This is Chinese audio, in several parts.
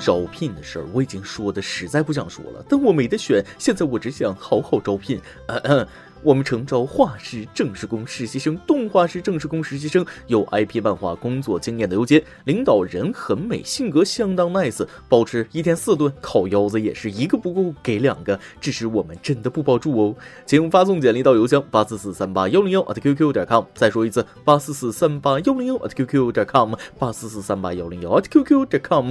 招聘的事儿我已经说的实在不想说了，但我没得选，现在我只想好好招聘。我们诚招画师、正式工实习生、动画师、正式工实习生，有 IP 漫画工作经验的邮件。领导人很美，性格相当 nice，包吃一天四顿，烤腰子也是一个不够给两个。只是我们真的不包住哦，请发送简历到邮箱八四四三八幺零幺 at qq 点 com。再说一次，八四四三八幺零幺 at qq 点 com，八四四三八幺零幺 at qq 点 com，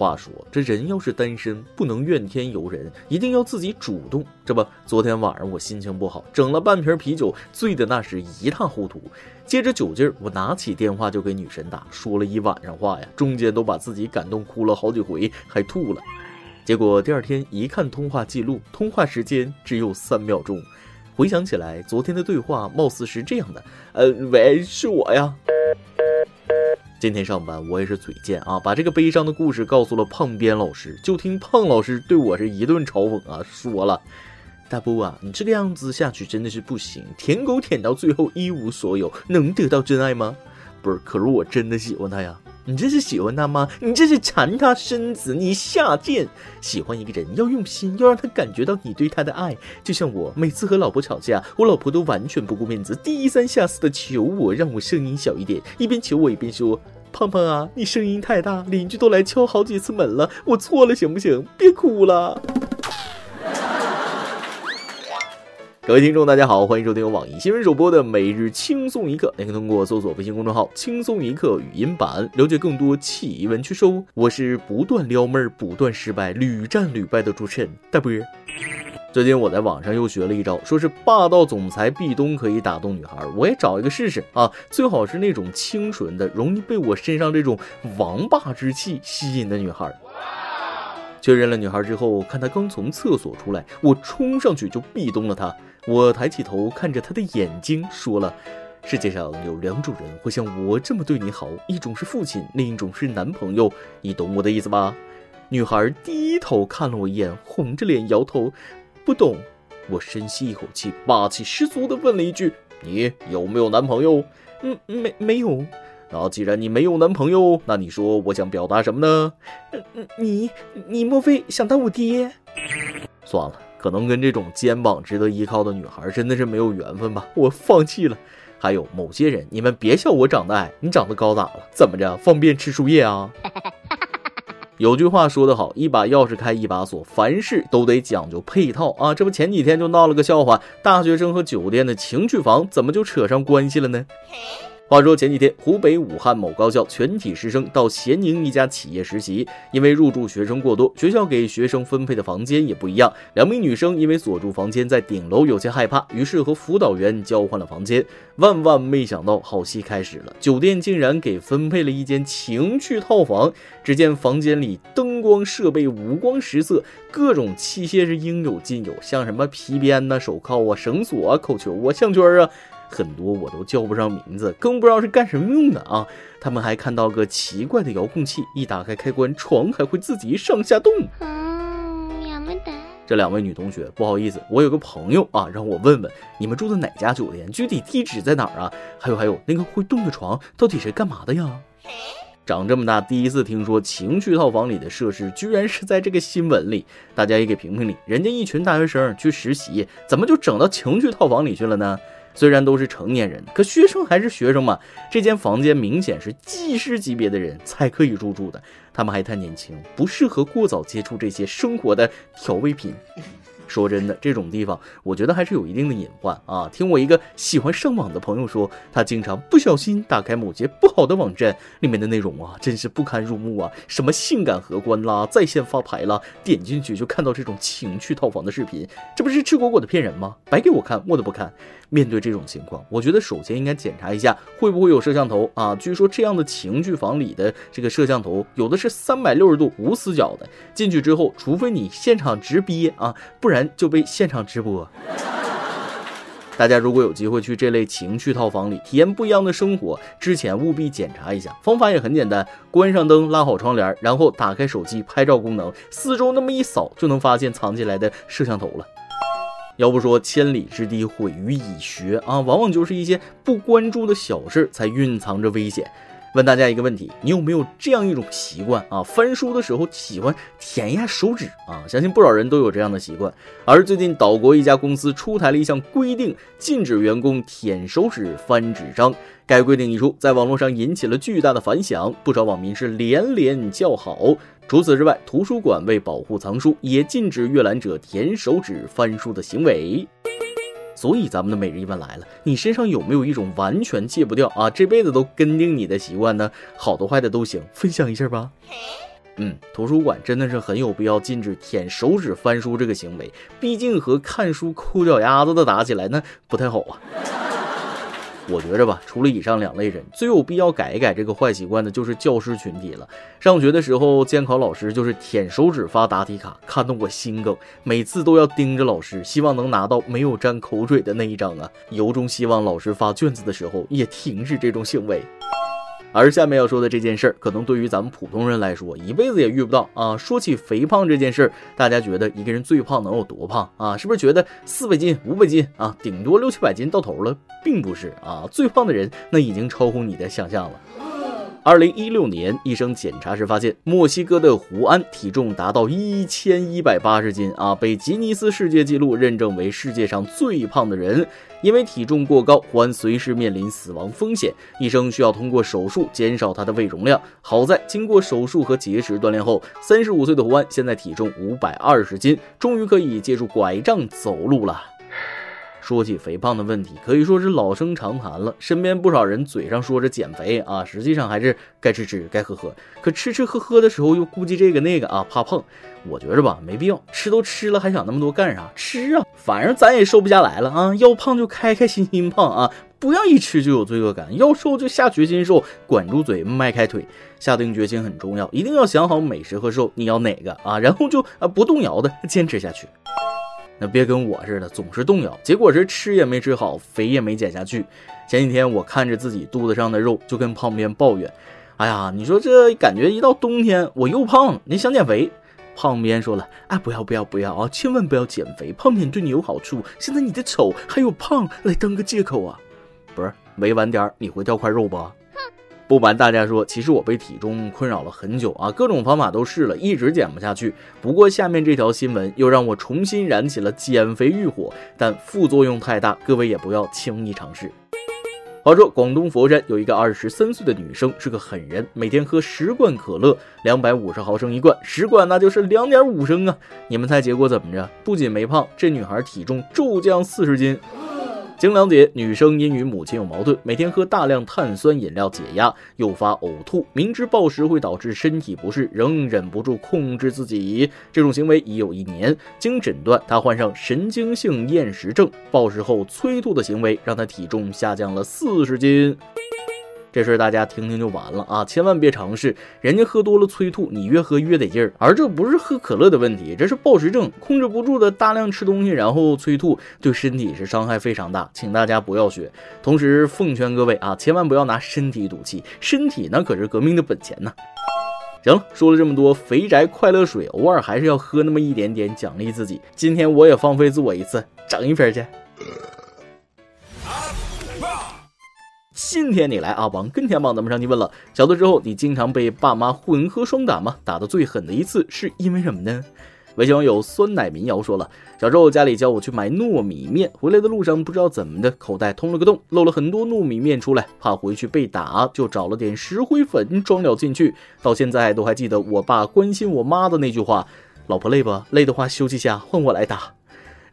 话说，这人要是单身，不能怨天尤人，一定要自己主动。这不，昨天晚上我心情不好，整了半瓶啤酒，醉的那是一塌糊涂。借着酒劲儿，我拿起电话就给女神打，说了一晚上话呀，中间都把自己感动哭了好几回，还吐了。结果第二天一看通话记录，通话时间只有三秒钟。回想起来，昨天的对话貌似是这样的：呃，喂，是我呀。今天上班我也是嘴贱啊，把这个悲伤的故事告诉了胖编老师。就听胖老师对我是一顿嘲讽啊，说了：“大波啊，你这个样子下去真的是不行，舔狗舔到最后一无所有，能得到真爱吗？不是，可是我真的喜欢他呀。”你这是喜欢他吗？你这是馋他身子，你下贱！喜欢一个人要用心，要让他感觉到你对他的爱。就像我每次和老婆吵架，我老婆都完全不顾面子，低三下四的求我，让我声音小一点，一边求我一边说：“胖胖啊，你声音太大，邻居都来敲好几次门了，我错了，行不行？别哭了。”各位听众，大家好，欢迎收听由网易新闻首播的《每日轻松一刻》。您可以通过搜索微信公众号“轻松一刻”语音版了解更多奇闻趣事。我是不断撩妹、不断失败、屡战屡败的主持人大波。最近我在网上又学了一招，说是霸道总裁壁咚可以打动女孩，我也找一个试试啊！最好是那种清纯的、容易被我身上这种王霸之气吸引的女孩。确认了女孩之后，看她刚从厕所出来，我冲上去就壁咚了她。我抬起头看着他的眼睛，说了：“世界上有两种人会像我这么对你好，一种是父亲，另一种是男朋友。你懂我的意思吧？”女孩低头看了我一眼，红着脸摇头：“不懂。”我深吸一口气，霸气十足地问了一句：“你有没有男朋友？”“嗯，没，没有。”那既然你没有男朋友，那你说我想表达什么呢？嗯你你莫非想当我爹？算了，可能跟这种肩膀值得依靠的女孩真的是没有缘分吧，我放弃了。还有某些人，你们别笑我长得矮，你长得高咋了？怎么着，方便吃树叶啊？有句话说得好，一把钥匙开一把锁，凡事都得讲究配套啊。这不前几天就闹了个笑话，大学生和酒店的情趣房怎么就扯上关系了呢？话说前几天，湖北武汉某高校全体师生到咸宁一家企业实习，因为入住学生过多，学校给学生分配的房间也不一样。两名女生因为所住房间在顶楼，有些害怕，于是和辅导员交换了房间。万万没想到，好戏开始了，酒店竟然给分配了一间情趣套房。只见房间里灯光设备五光十色，各种器械是应有尽有，像什么皮鞭呐、手铐啊、绳索啊、口球啊、项圈啊。很多我都叫不上名字，更不知道是干什么用的啊！他们还看到个奇怪的遥控器，一打开开关，床还会自己上下动。这两位女同学，不好意思，我有个朋友啊，让我问问你们住的哪家酒店，具体地址在哪儿啊？还有还有，那个会动的床到底是干嘛的呀？长这么大第一次听说情趣套房里的设施居然是在这个新闻里，大家也给评评理，人家一群大学生去实习，怎么就整到情趣套房里去了呢？虽然都是成年人，可学生还是学生嘛。这间房间明显是技师级别的人才可以入住的，他们还太年轻，不适合过早接触这些生活的调味品。说真的，这种地方我觉得还是有一定的隐患啊。听我一个喜欢上网的朋友说，他经常不小心打开某些不好的网站，里面的内容啊，真是不堪入目啊，什么性感荷官啦，在线发牌啦，点进去就看到这种情趣套房的视频，这不是赤果果的骗人吗？白给我看，我都不看。面对这种情况，我觉得首先应该检查一下会不会有摄像头啊。据说这样的情趣房里的这个摄像头，有的是三百六十度无死角的，进去之后，除非你现场直憋啊，不然就被现场直播。大家如果有机会去这类情趣套房里体验不一样的生活，之前务必检查一下。方法也很简单，关上灯，拉好窗帘，然后打开手机拍照功能，四周那么一扫，就能发现藏起来的摄像头了。要不说千里之堤毁于蚁穴啊，往往就是一些不关注的小事才蕴藏着危险。问大家一个问题：你有没有这样一种习惯啊？翻书的时候喜欢舔一下手指啊？相信不少人都有这样的习惯。而最近岛国一家公司出台了一项规定，禁止员工舔手指翻纸张。该规定一出，在网络上引起了巨大的反响，不少网民是连连叫好。除此之外，图书馆为保护藏书，也禁止阅览者舔手指翻书的行为。所以咱们的每日一问来了，你身上有没有一种完全戒不掉啊，这辈子都跟定你的习惯呢？好的坏的都行，分享一下吧。嗯，图书馆真的是很有必要禁止舔手指翻书这个行为，毕竟和看书抠脚丫子的打起来那不太好啊。我觉着吧，除了以上两类人，最有必要改一改这个坏习惯的，就是教师群体了。上学的时候，监考老师就是舔手指发答题卡，看得我心梗，每次都要盯着老师，希望能拿到没有沾口水的那一张啊，由衷希望老师发卷子的时候也停止这种行为。而下面要说的这件事儿，可能对于咱们普通人来说，一辈子也遇不到啊。说起肥胖这件事儿，大家觉得一个人最胖能有多胖啊？是不是觉得四百斤、五百斤啊，顶多六七百斤到头了？并不是啊，最胖的人那已经超乎你的想象了。二零一六年，医生检查时发现，墨西哥的胡安体重达到一千一百八十斤啊，被吉尼斯世界纪录认证为世界上最胖的人。因为体重过高，胡安随时面临死亡风险，医生需要通过手术减少他的胃容量。好在经过手术和节食锻炼后，三十五岁的胡安现在体重五百二十斤，终于可以借助拐杖走路了。说起肥胖的问题，可以说是老生常谈了。身边不少人嘴上说着减肥啊，实际上还是该吃吃该喝喝。可吃吃喝喝的时候又顾忌这个那个啊，怕胖。我觉着吧，没必要。吃都吃了，还想那么多干啥？吃啊，反正咱也瘦不下来了啊。要胖就开开心心胖啊，不要一吃就有罪恶感。要瘦就下决心瘦，管住嘴，迈开腿。下定决心很重要，一定要想好美食和瘦你要哪个啊，然后就啊不动摇的坚持下去。那别跟我似的，总是动摇，结果是吃也没吃好，肥也没减下去。前几天我看着自己肚子上的肉，就跟胖边抱怨：“哎呀，你说这感觉一到冬天我又胖，你想减肥？”胖边说了：“哎，不要不要不要啊，千万不要减肥，胖边对你有好处。现在你的丑还有胖来当个借口啊？不是，委婉点，你会掉块肉不？”不瞒大家说，其实我被体重困扰了很久啊，各种方法都试了，一直减不下去。不过下面这条新闻又让我重新燃起了减肥欲火，但副作用太大，各位也不要轻易尝试。话说，广东佛山有一个二十三岁的女生是个狠人，每天喝十罐可乐，两百五十毫升一罐，十罐那就是两点五升啊！你们猜结果怎么着？不仅没胖，这女孩体重骤降四十斤。经了解，女生因与母亲有矛盾，每天喝大量碳酸饮料解压，诱发呕吐，明知暴食会导致身体不适，仍忍不住控制自己。这种行为已有一年。经诊断，她患上神经性厌食症，暴食后催吐的行为让她体重下降了四十斤。这事儿大家听听就完了啊！千万别尝试，人家喝多了催吐，你越喝越得劲儿。而这不是喝可乐的问题，这是暴食症，控制不住的大量吃东西，然后催吐，对身体是伤害非常大，请大家不要学。同时奉劝各位啊，千万不要拿身体赌气，身体那可是革命的本钱呢。行了，说了这么多，肥宅快乐水偶尔还是要喝那么一点点，奖励自己。今天我也放飞自我一次，整一瓶去。今天你来啊，往跟前帮咱们上去问了。小的时候，你经常被爸妈混合双打吗？打的最狠的一次是因为什么呢？微信网友酸奶民谣说了，小时候家里叫我去买糯米面，回来的路上不知道怎么的，口袋通了个洞，漏了很多糯米面出来，怕回去被打，就找了点石灰粉装了进去。到现在都还记得我爸关心我妈的那句话：“老婆累不？累的话休息下，换我来打。”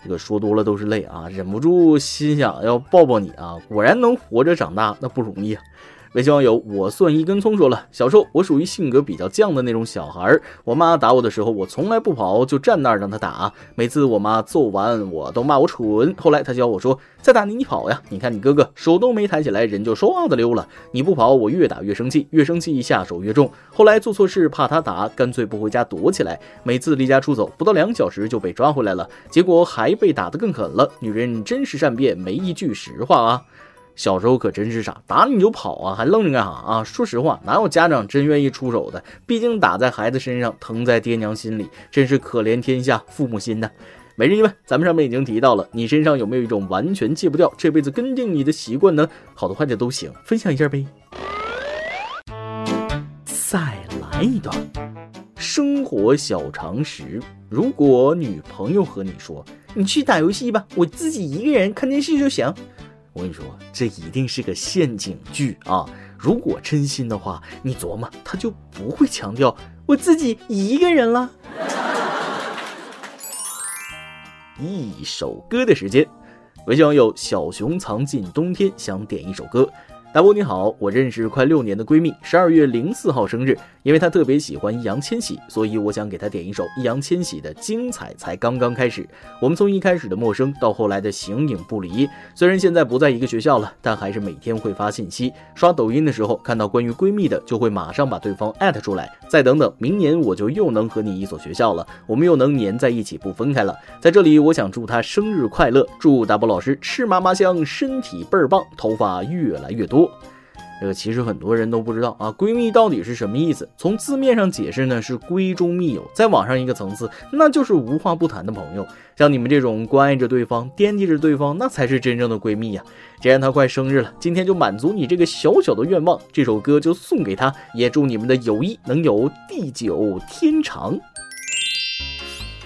这个说多了都是泪啊，忍不住心想要抱抱你啊！果然能活着长大那不容易啊。微信网友我算一根葱说了，小时候我属于性格比较犟的那种小孩儿，我妈打我的时候，我从来不跑，就站那儿让她打。每次我妈揍完，我都骂我蠢。后来她教我说，再打你你跑呀！你看你哥哥手都没抬起来，人就唰的溜了。你不跑，我越打越生气，越生气下手越重。后来做错事怕她打，干脆不回家躲起来。每次离家出走不到两小时就被抓回来了，结果还被打得更狠了。女人真是善变，没一句实话啊。小时候可真是傻，打你就跑啊，还愣着干啥啊？说实话，哪有家长真愿意出手的？毕竟打在孩子身上，疼在爹娘心里，真是可怜天下父母心呐。每日一问，咱们上面已经提到了，你身上有没有一种完全戒不掉、这辈子跟定你的习惯呢？好的坏的都行，分享一下呗。再来一段生活小常识：如果女朋友和你说，你去打游戏吧，我自己一个人看电视就行。我跟你说，这一定是个陷阱剧啊！如果真心的话，你琢磨，他就不会强调我自己一个人了。一首歌的时间，微信网友小熊藏进冬天想点一首歌。大波你好，我认识快六年的闺蜜，十二月零四号生日，因为她特别喜欢易烊千玺，所以我想给她点一首易烊千玺的《精彩才刚刚开始》。我们从一开始的陌生到后来的形影不离，虽然现在不在一个学校了，但还是每天会发信息。刷抖音的时候看到关于闺蜜的，就会马上把对方艾特出来。再等等，明年我就又能和你一所学校了，我们又能粘在一起不分开了。在这里，我想祝她生日快乐，祝大波老师吃嘛嘛香，身体倍儿棒，头发越来越多。不这个其实很多人都不知道啊，闺蜜到底是什么意思？从字面上解释呢，是闺中密友；再往上一个层次，那就是无话不谈的朋友。像你们这种关爱着对方、惦记着对方，那才是真正的闺蜜呀。既然她快生日了，今天就满足你这个小小的愿望，这首歌就送给她，也祝你们的友谊能有地久天长。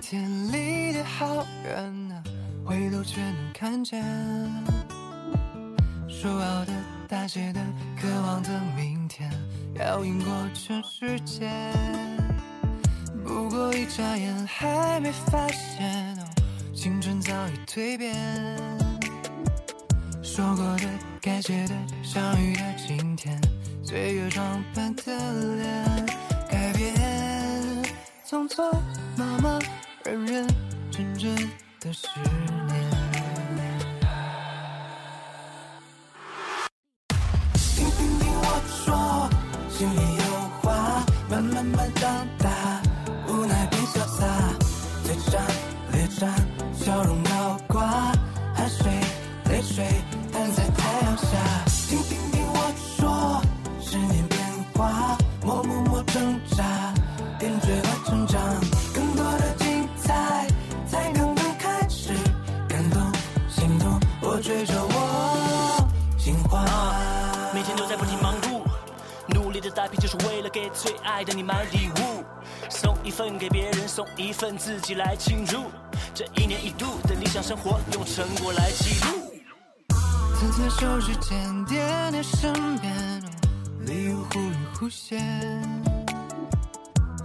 天离得好远呢，回头却能看见。说好的、大写的、渴望的明天，要赢过全世界。不过一眨眼，还没发现，青春早已蜕变。说过的、该写的、相遇的今天，岁月装扮的脸，改变，匆匆忙忙。认认真真的事追着我心花，每天都在不停忙碌，努力的打拼就是为了给最爱的你买礼物，送一份给别人，送一份自己来庆祝，这一年一度的理想生活，用成果来记录。摊在手指间，点点身边，礼物忽隐忽现，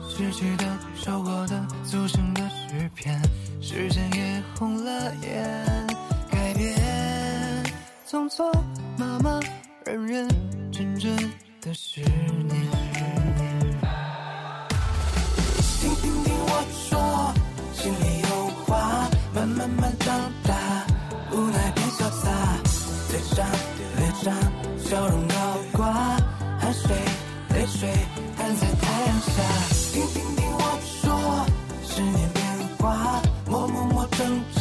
失去的、收获的，组成的诗篇，时间也做妈妈，认认真真的十年。听听听我说，心里有话，慢慢慢长大，无奈变潇洒，嘴上脸上笑容倒挂，汗水泪水摊在太阳下。听听听我说，十年变化，默默默挣扎，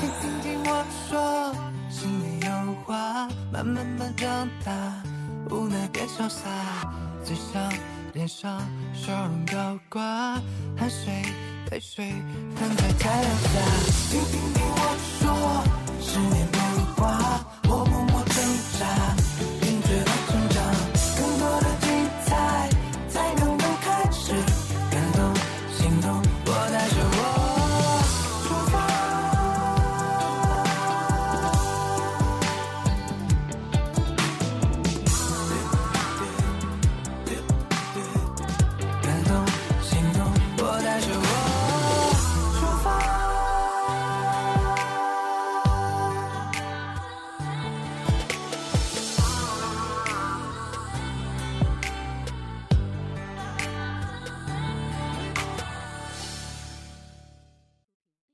你听听我说，心里有话，慢慢慢长大，无奈变潇洒，嘴上脸上笑容高挂，汗水泪水分在太阳下。听听听我说，十年如花。